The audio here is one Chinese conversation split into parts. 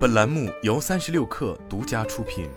本栏目由三十六氪独家出品。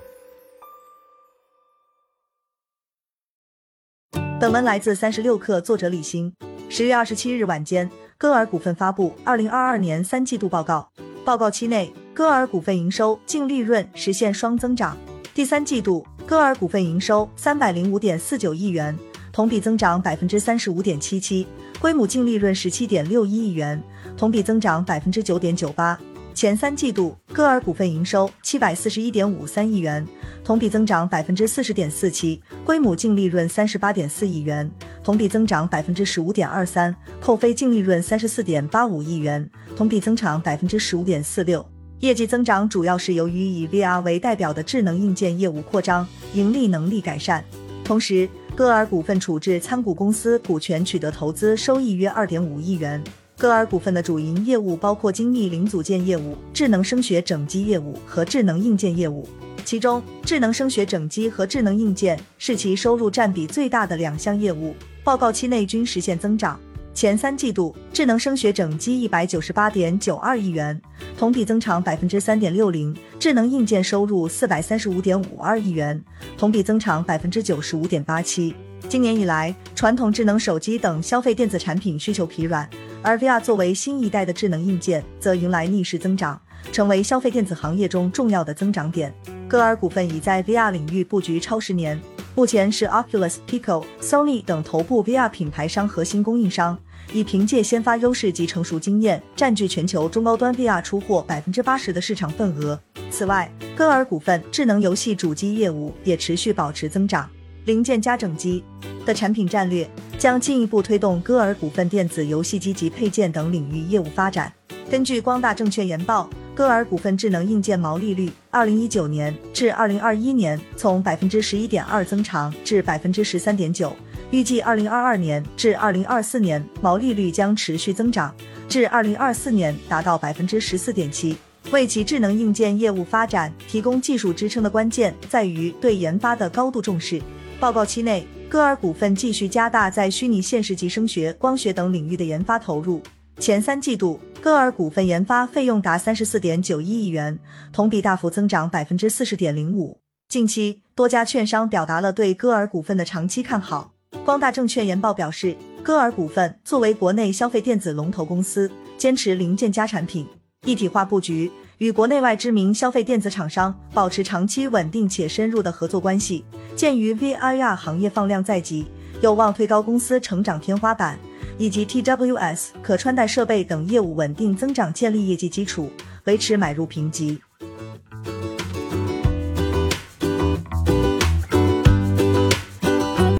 本文来自三十六氪，作者李欣。十月二十七日晚间，歌尔股份发布二零二二年三季度报告。报告期内，歌尔股份营收、净利润实现双增长。第三季度，歌尔股份营收三百零五点四九亿元，同比增长百分之三十五点七七，归母净利润十七点六一亿元，同比增长百分之九点九八。前三季度，歌尔股份营收七百四十一点五三亿元，同比增长百分之四十点四七，归母净利润三十八点四亿元，同比增长百分之十五点二三，扣非净利润三十四点八五亿元，同比增长百分之十五点四六。业绩增长主要是由于以 VR 为代表的智能硬件业务扩张，盈利能力改善。同时，歌尔股份处置参股公司股权取得投资收益约二点五亿元。歌尔股份的主营业务包括精密零组件业务、智能声学整机业务和智能硬件业务。其中，智能声学整机和智能硬件是其收入占比最大的两项业务。报告期内均实现增长。前三季度，智能声学整机一百九十八点九二亿元，同比增长百分之三点六零；智能硬件收入四百三十五点五二亿元，同比增长百分之九十五点八七。今年以来，传统智能手机等消费电子产品需求疲软。而 VR 作为新一代的智能硬件，则迎来逆势增长，成为消费电子行业中重要的增长点。歌尔股份已在 VR 领域布局超十年，目前是 Oculus、Pico、Sony 等头部 VR 品牌商核心供应商，已凭借先发优势及成熟经验，占据全球中高端 VR 出货百分之八十的市场份额。此外，歌尔股份智能游戏主机业务也持续保持增长。零件加整机的产品战略将进一步推动歌尔股份电子游戏机及配件等领域业务发展。根据光大证券研报，歌尔股份智能硬件毛利率，二零一九年至二零二一年从百分之十一点二增长至百分之十三点九，预计二零二二年至二零二四年毛利率将持续增长，至二零二四年达到百分之十四点七。为其智能硬件业务发展提供技术支撑的关键在于对研发的高度重视。报告期内，歌尔股份继续加大在虚拟现实及声学、光学等领域的研发投入。前三季度，歌尔股份研发费用达三十四点九一亿元，同比大幅增长百分之四十点零五。近期，多家券商表达了对歌尔股份的长期看好。光大证券研报表示，歌尔股份作为国内消费电子龙头公司，坚持零件加产品一体化布局。与国内外知名消费电子厂商保持长期稳定且深入的合作关系。鉴于 VR 行业放量在即，有望推高公司成长天花板，以及 TWS 可穿戴设备等业务稳定增长，建立业绩基础，维持买入评级。